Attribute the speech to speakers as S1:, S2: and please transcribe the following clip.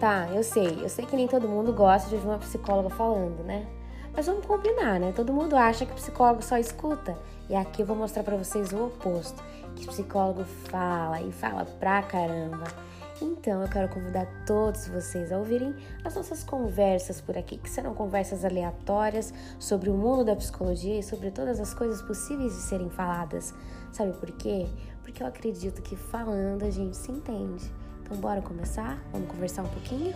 S1: Tá, eu sei, eu sei que nem todo mundo gosta de ouvir uma psicóloga falando, né? Mas vamos combinar, né? Todo mundo acha que psicólogo só escuta. E aqui eu vou mostrar para vocês o oposto, que psicólogo fala e fala pra caramba. Então eu quero convidar todos vocês a ouvirem as nossas conversas por aqui, que serão conversas aleatórias sobre o mundo da psicologia e sobre todas as coisas possíveis de serem faladas. Sabe por quê? Porque eu acredito que falando a gente se entende. Então bora começar? Vamos conversar um pouquinho?